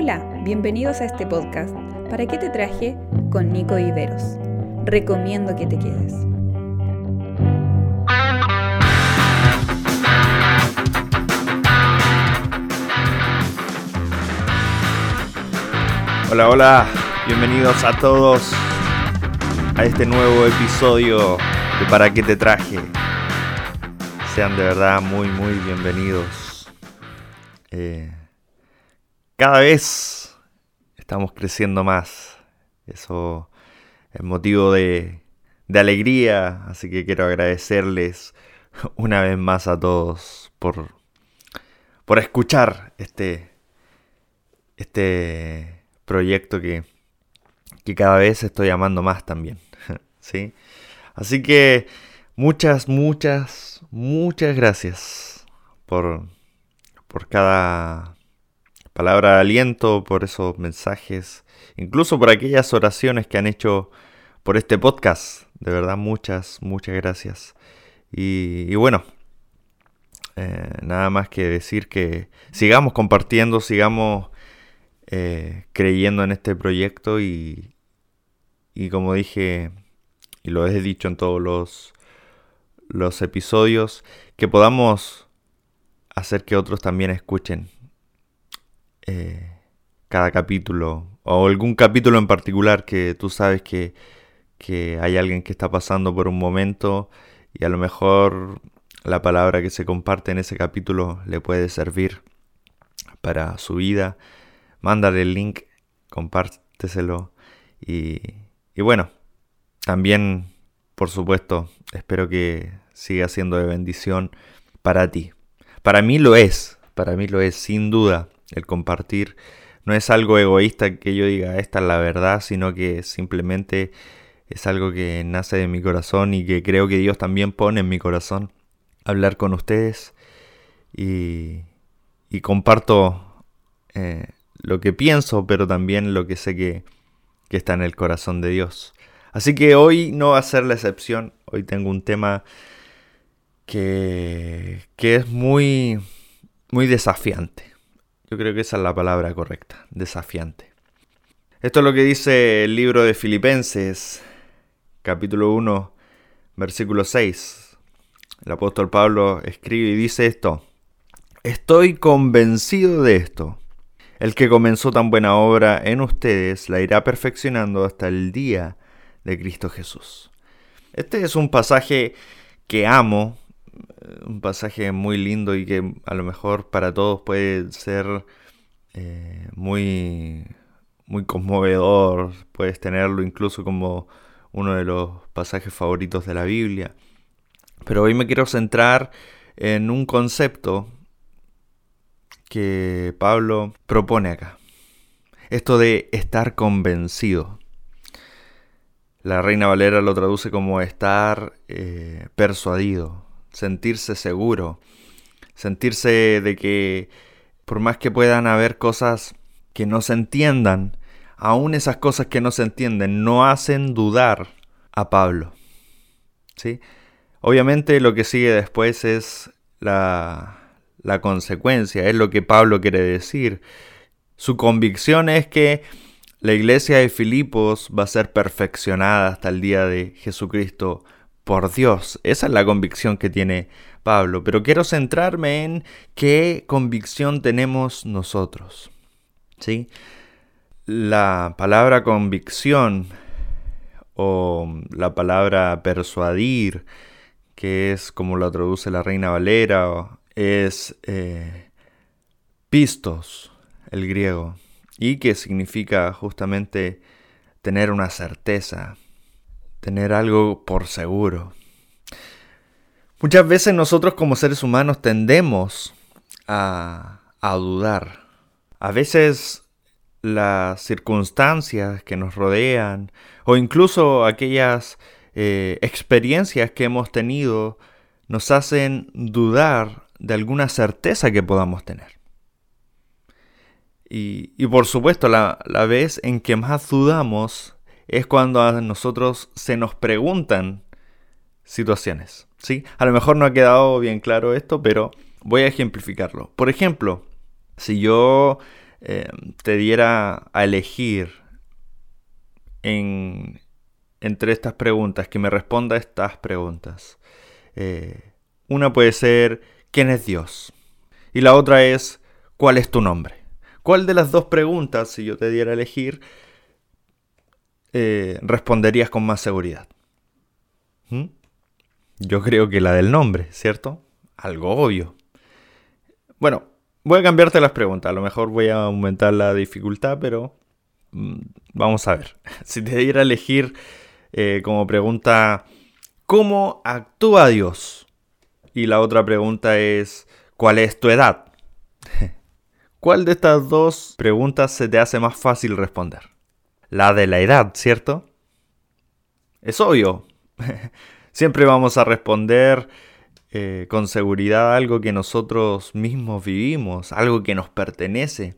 Hola, bienvenidos a este podcast. ¿Para qué te traje? Con Nico Viveros. Recomiendo que te quedes. Hola, hola, bienvenidos a todos a este nuevo episodio de ¿Para qué te traje? Sean de verdad muy, muy bienvenidos. Eh, cada vez estamos creciendo más. Eso es motivo de, alegría, así que quiero agradecerles una vez más a todos por, por escuchar este, este proyecto que, que cada vez estoy amando más también. ¿sí? Así que muchas, muchas, muchas gracias por, por cada palabra de aliento, por esos mensajes, incluso por aquellas oraciones que han hecho por este podcast. De verdad, muchas, muchas gracias. Y, bueno, eh, nada más que decir que sigamos compartiendo, sigamos eh, creyendo en este proyecto y, y como dije, y lo he dicho en todos los, los episodios, que podamos hacer que otros también escuchen eh, cada capítulo o algún capítulo en particular que tú sabes que, que hay alguien que está pasando por un momento y a lo mejor la palabra que se comparte en ese capítulo le puede servir para su vida. Mándale el link, compárteselo y, y bueno, también por supuesto espero que siga siendo de bendición para ti. Para mí lo es, para mí lo es, sin duda el compartir no es algo egoísta que yo diga esta es la verdad, sino que simplemente es algo que nace de mi corazón y que creo que Dios también pone en mi corazón. Hablar con ustedes y, y comparto eh, lo que pienso, pero también lo que sé que, que está en el corazón de Dios. Así que hoy no va a ser la excepción. Hoy tengo un tema que, que es muy, muy desafiante. Yo creo que esa es la palabra correcta, desafiante. Esto es lo que dice el libro de Filipenses, capítulo 1, versículo 6. El apóstol Pablo escribe y dice esto. Estoy convencido de esto. El que comenzó tan buena obra en ustedes la irá perfeccionando hasta el día de Cristo Jesús. Este es un pasaje que amo un pasaje muy lindo y que a lo mejor para todos puede ser eh, muy, muy conmovedor, puedes tenerlo incluso como uno de los pasajes favoritos de la Biblia. Pero hoy me quiero centrar en un concepto que Pablo propone acá. Esto de estar convencido. La Reina Valera lo traduce como estar eh, persuadido, sentirse seguro, sentirse de que por más que puedan haber cosas que no se entiendan, aún esas cosas que no se entienden no hacen dudar a Pablo. ¿Sí? Obviamente lo que sigue después es la, la consecuencia, es lo que Pablo quiere decir. Su convicción es que la iglesia de Filipos va a ser perfeccionada hasta el día de Jesucristo por Dios. Esa es la convicción que tiene Pablo. Pero quiero centrarme en qué convicción tenemos nosotros. ¿Sí? La palabra convicción o la palabra persuadir, que es como lo traduce la Reina Valera, es eh, pistos, el griego, y que significa justamente tener una certeza, tener algo por seguro. Muchas veces nosotros como seres humanos tendemos a, dudar. A veces las circunstancias que nos rodean o incluso aquellas eh, experiencias que hemos tenido nos hacen dudar de alguna certeza que podamos tener. Y, por supuesto, la, la, vez en que más dudamos es cuando a nosotros se nos preguntan situaciones. ¿sí? A lo mejor no ha quedado bien claro esto, pero voy a ejemplificarlo. Por ejemplo, si yo eh, te diera a elegir en, entre estas preguntas, que me responda estas preguntas. Eh, una puede ser, ¿quién es Dios? Y la otra es, ¿cuál es tu nombre? ¿Cuál de las dos preguntas, si yo te diera a elegir, eh, responderías con más seguridad? ¿Mm? Yo creo que la del nombre, ¿cierto? Algo obvio. Bueno, voy a cambiarte las preguntas. A lo mejor voy a aumentar la dificultad, pero mm, vamos a ver. Si te diera a elegir eh, como pregunta, ¿cómo actúa Dios? Y la otra pregunta es, ¿cuál es tu edad? ¿Cuál de estas dos preguntas se te hace más fácil responder? La de la edad, ¿cierto? Es obvio. Siempre vamos a responder eh, con seguridad algo que nosotros mismos vivimos, algo que nos pertenece,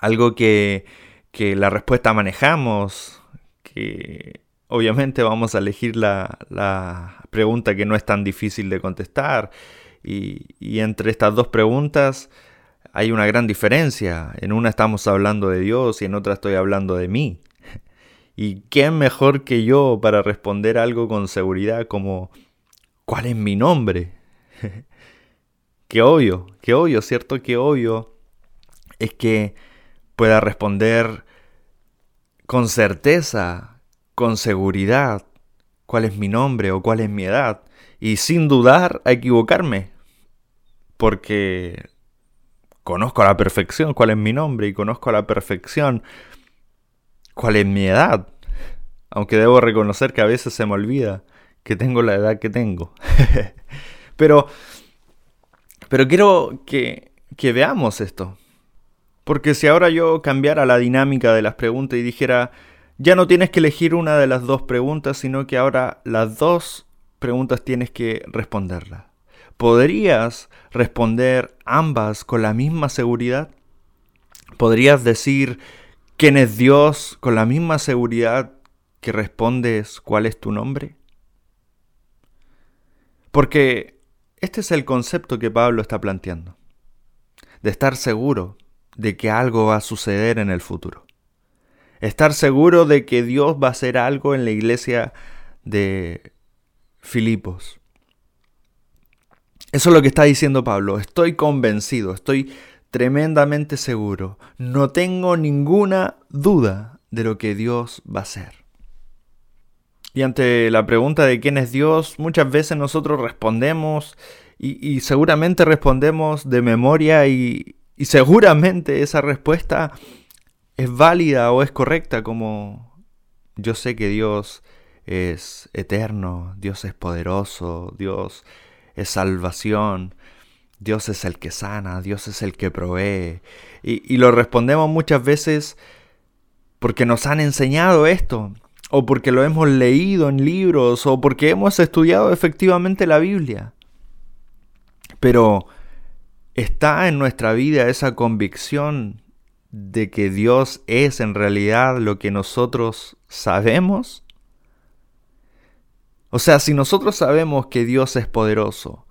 algo que, que la respuesta manejamos, que obviamente vamos a elegir la, la, pregunta que no es tan difícil de contestar. Y, y, entre estas dos preguntas hay una gran diferencia. En una estamos hablando de Dios y en otra estoy hablando de mí. ¿Y quién mejor que yo para responder algo con seguridad como ¿cuál es mi nombre? qué obvio, qué obvio, ¿cierto? Qué obvio es que pueda responder con certeza con seguridad cuál es mi nombre o cuál es mi edad y sin dudar a equivocarme porque conozco a la perfección cuál es mi nombre y conozco a la perfección cuál es mi edad. Aunque debo reconocer que a veces se me olvida que tengo la edad que tengo. Pero pero quiero que, que veamos esto. Porque si ahora yo cambiara la dinámica de las preguntas y dijera ya no tienes que elegir una de las dos preguntas, sino que ahora las dos preguntas tienes que responderlas. ¿Podrías responder ambas con la misma seguridad? ¿Podrías decir quién es Dios con la misma seguridad que respondes cuál es tu nombre? Porque este es el concepto que Pablo está planteando, de estar seguro de que algo va a suceder en el futuro. Estar seguro de que Dios va a hacer algo en la iglesia de Filipos. Eso es lo que está diciendo Pablo. Estoy convencido, estoy tremendamente seguro. No tengo ninguna duda de lo que Dios va a hacer. Y ante la pregunta de quién es Dios, muchas veces nosotros respondemos y, seguramente respondemos de memoria y, y seguramente esa respuesta es válida o es correcta como yo sé que Dios es eterno, Dios es poderoso, Dios es salvación, Dios es el que sana, Dios es el que provee. Y, y, lo respondemos muchas veces porque nos han enseñado esto, o porque lo hemos leído en libros, o porque hemos estudiado efectivamente la Biblia. Pero está en nuestra vida esa convicción de que Dios es en realidad lo que nosotros sabemos? O sea, si nosotros sabemos que Dios es poderoso,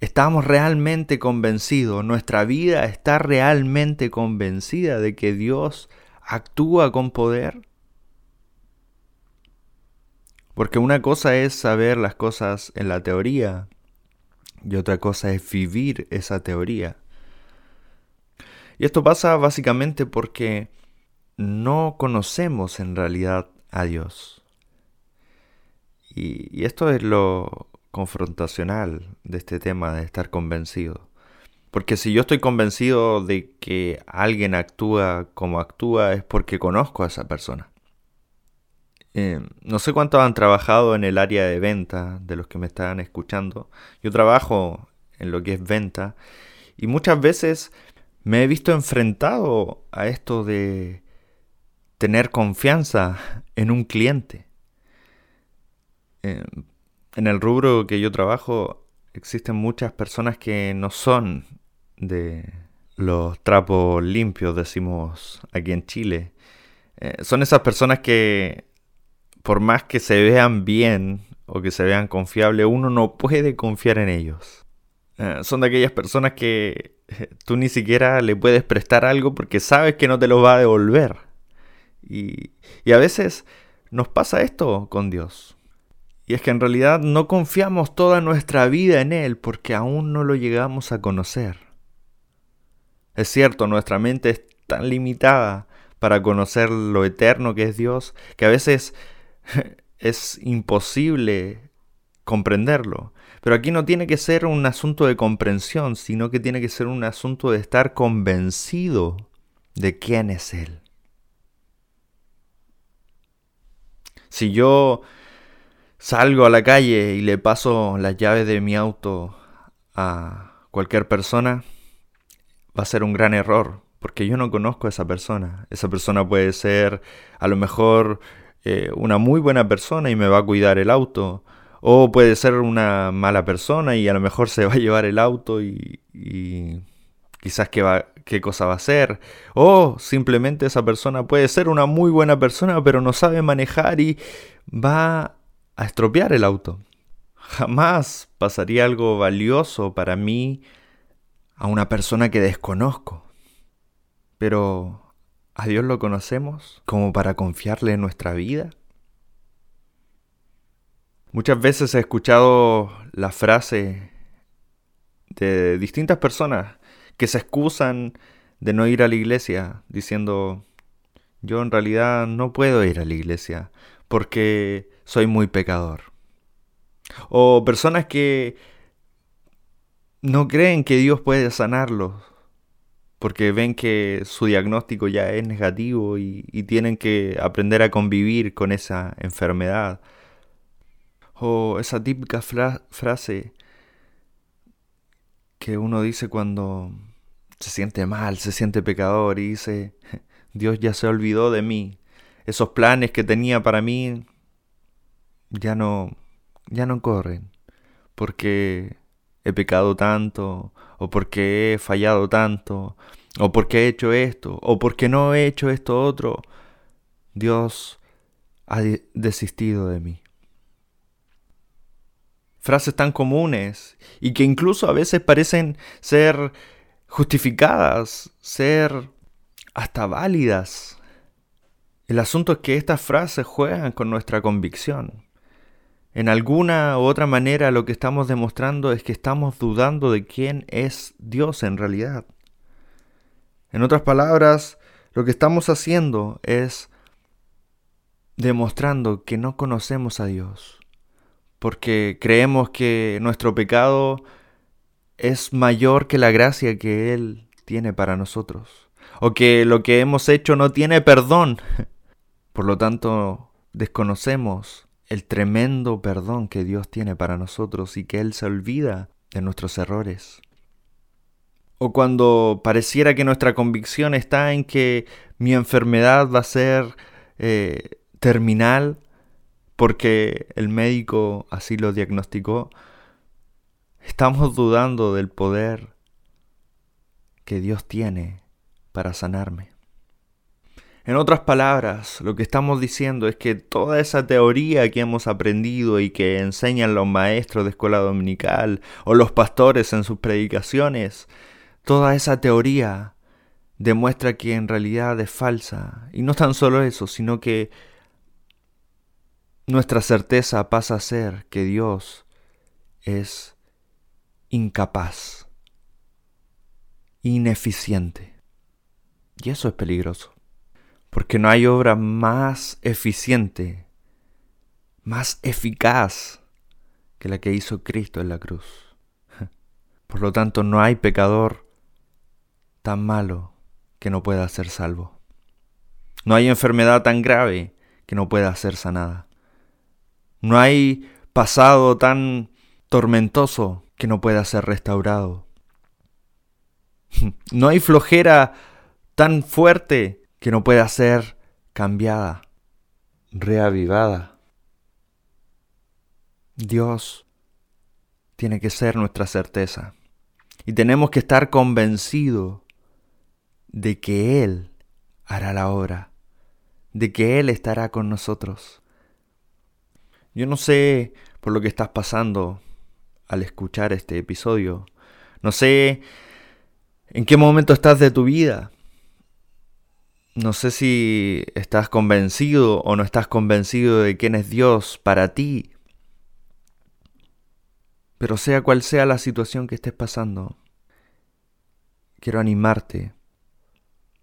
¿estamos realmente convencidos? ¿Nuestra vida está realmente convencida de que Dios actúa con poder? Porque una cosa es saber las cosas en la teoría y otra cosa es vivir esa teoría. Y esto pasa básicamente porque no conocemos en realidad a Dios. Y, esto es lo confrontacional de este tema de estar convencido. Porque si yo estoy convencido de que alguien actúa como actúa es porque conozco a esa persona. Eh, no sé cuántos han trabajado en el área de venta de los que me están escuchando. Yo trabajo en lo que es venta y muchas veces me he visto enfrentado a esto de tener confianza en un cliente. En el rubro que yo trabajo existen muchas personas que no son de los trapos limpios, decimos aquí en Chile. Eh, son esas personas que por más que se vean bien o que se vean confiables, uno no puede confiar en ellos. Eh, son de aquellas personas que tú ni siquiera le puedes prestar algo porque sabes que no te lo va a devolver. Y a veces nos pasa esto con Dios. Y es que en realidad no confiamos toda nuestra vida en Él porque aún no lo llegamos a conocer. Es cierto, nuestra mente es tan limitada para conocer lo eterno que es Dios que a veces es imposible comprenderlo. Pero aquí no tiene que ser un asunto de comprensión, sino que tiene que ser un asunto de estar convencido de quién es Él. Si yo salgo a la calle y le paso las llaves de mi auto a cualquier persona, va a ser un gran error, porque yo no conozco a esa persona. Esa persona puede ser a lo mejor eh, una muy buena persona y me va a cuidar el auto, o puede ser una mala persona y a lo mejor se va a llevar el auto y, y quizás qué, va, qué cosa va a hacer. O simplemente esa persona puede ser una muy buena persona pero no sabe manejar y va a estropear el auto. Jamás pasaría algo valioso para mí a una persona que desconozco. Pero, ¿a Dios lo conocemos como para confiarle en nuestra vida? Muchas veces he escuchado la frase de distintas personas que se excusan de no ir a la iglesia diciendo, yo en realidad no puedo ir a la iglesia porque soy muy pecador. O personas que no creen que Dios puede sanarlos porque ven que su diagnóstico ya es negativo y, tienen que aprender a convivir con esa enfermedad. O esa típica frase que uno dice cuando se siente mal, se siente pecador y dice, Dios ya se olvidó de mí, esos planes que tenía para mí ya no, ya no corren, porque he pecado tanto, o porque he fallado tanto, o porque he hecho esto, o porque no he hecho esto otro. Dios ha desistido de mí. Frases tan comunes y que incluso a veces parecen ser justificadas, ser hasta válidas el asunto es que estas frases juegan con nuestra convicción. En alguna u otra manera lo que estamos demostrando es que estamos dudando de quién es Dios en realidad. En otras palabras, lo que estamos haciendo es demostrando que no conocemos a Dios, porque creemos que nuestro pecado es mayor que la gracia que Él tiene para nosotros, o que lo que hemos hecho no tiene perdón. Por lo tanto, desconocemos el tremendo perdón que Dios tiene para nosotros y que Él se olvida de nuestros errores. O cuando pareciera que nuestra convicción está en que mi enfermedad va a ser eh, terminal porque el médico así lo diagnosticó, estamos dudando del poder que Dios tiene para sanarme. En otras palabras, lo que estamos diciendo es que toda esa teoría que hemos aprendido y que enseñan los maestros de escuela dominical o los pastores en sus predicaciones, toda esa teoría demuestra que en realidad es falsa. Y no tan solo eso, sino que nuestra certeza pasa a ser que Dios es incapaz, ineficiente. Y eso es peligroso. Porque no hay obra más eficiente, más eficaz que la que hizo Cristo en la cruz. Por lo tanto, no hay pecador tan malo que no pueda ser salvo. No hay enfermedad tan grave que no pueda ser sanada. No hay pasado tan tormentoso que no pueda ser restaurado. No hay flojera tan fuerte que no pueda ser cambiada, reavivada. Dios tiene que ser nuestra certeza y tenemos que estar convencidos de que Él hará la obra, de que Él estará con nosotros. Yo no sé por lo que estás pasando al escuchar este episodio, no sé ¿En qué momento estás de tu vida? No sé si estás convencido o no estás convencido de quién es Dios para ti. Pero sea cual sea la situación que estés pasando, quiero animarte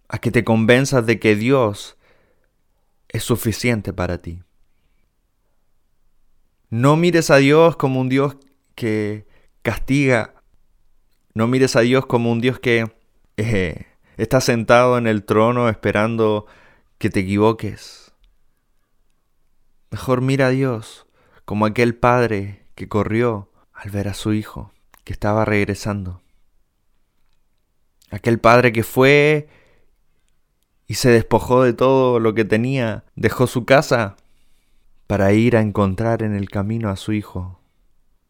a que te convenzas de que Dios es suficiente para ti. No mires a Dios como un Dios que castiga. No mires a Dios como un Dios que eh, está sentado en el trono esperando que te equivoques. Mejor mira a Dios como aquel padre que corrió al ver a su hijo que estaba regresando. Aquel padre que fue y se despojó de todo lo que tenía, dejó su casa para ir a encontrar en el camino a su hijo,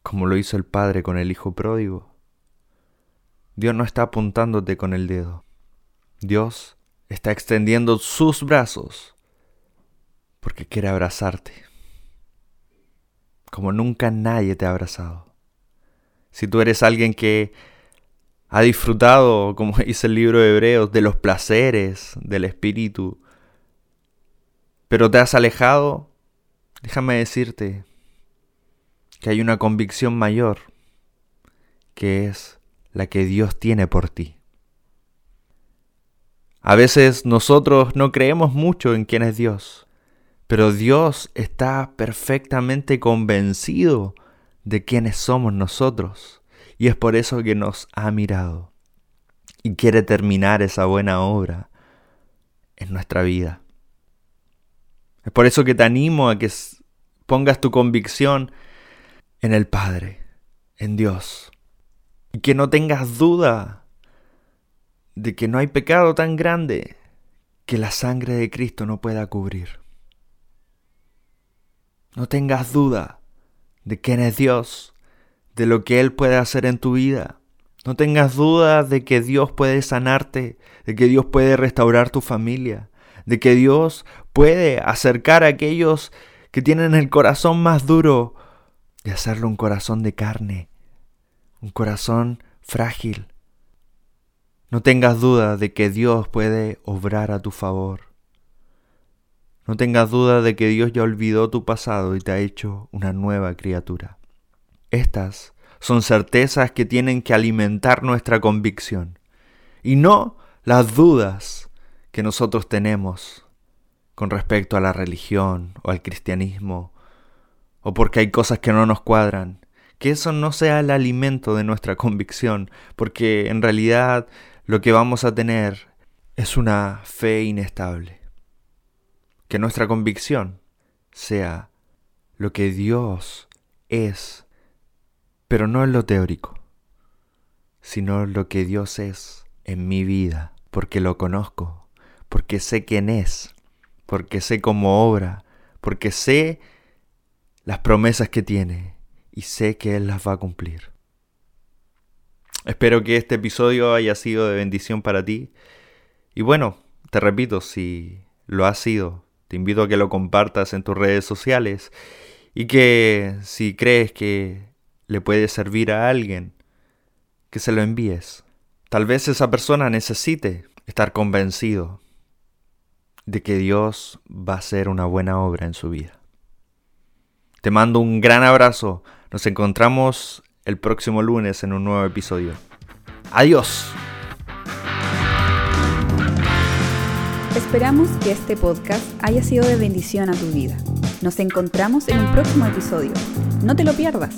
como lo hizo el padre con el hijo pródigo. Dios no está apuntándote con el dedo. Dios está extendiendo sus brazos porque quiere abrazarte, como nunca nadie te ha abrazado. Si tú eres alguien que ha disfrutado, como dice el libro de Hebreos, de los placeres del Espíritu, pero te has alejado, déjame decirte que hay una convicción mayor, que es la que Dios tiene por ti. A veces nosotros no creemos mucho en quién es Dios, pero Dios está perfectamente convencido de quiénes somos nosotros. Y es por eso que nos ha mirado y quiere terminar esa buena obra en nuestra vida. Es por eso que te animo a que pongas tu convicción en el Padre, en Dios. Y que no tengas duda de que no hay pecado tan grande que la sangre de Cristo no pueda cubrir. No tengas duda de quién es Dios, de lo que Él puede hacer en tu vida. No tengas dudas de que Dios puede sanarte, de que Dios puede restaurar tu familia, de que Dios puede acercar a aquellos que tienen el corazón más duro y hacerlo un corazón de carne, un corazón frágil. No tengas duda de que Dios puede obrar a tu favor. No tengas duda de que Dios ya olvidó tu pasado y te ha hecho una nueva criatura. Estas son certezas que tienen que alimentar nuestra convicción y no las dudas que nosotros tenemos con respecto a la religión o al cristianismo o porque hay cosas que no nos cuadran. Que eso no sea el alimento de nuestra convicción, porque en realidad lo que vamos a tener es una fe inestable que nuestra convicción sea lo que Dios es, pero no en lo teórico, sino lo que Dios es en mi vida, porque lo conozco, porque sé quién es, porque sé cómo obra, porque sé las promesas que tiene y sé que Él las va a cumplir. Espero que este episodio haya sido de bendición para ti. Y bueno, te repito, si lo ha sido, te invito a que lo compartas en tus redes sociales y que si crees que le puede servir a alguien, que se lo envíes. Tal vez esa persona necesite estar convencido de que Dios va a hacer una buena obra en su vida. Te mando un gran abrazo. Nos encontramos el próximo lunes en un nuevo episodio. Adiós. Esperamos que este podcast haya sido de bendición a tu vida. Nos encontramos en un próximo episodio. No te lo pierdas.